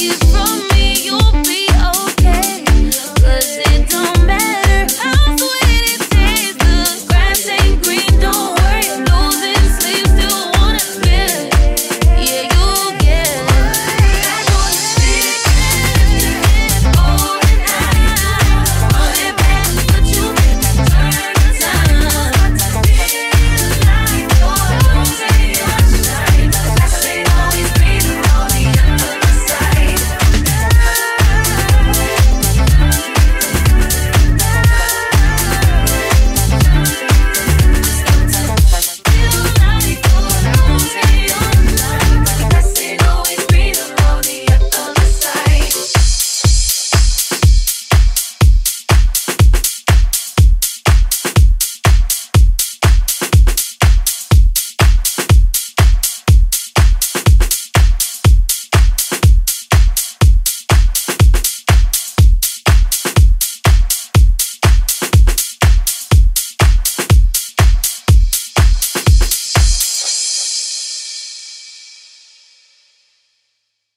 You.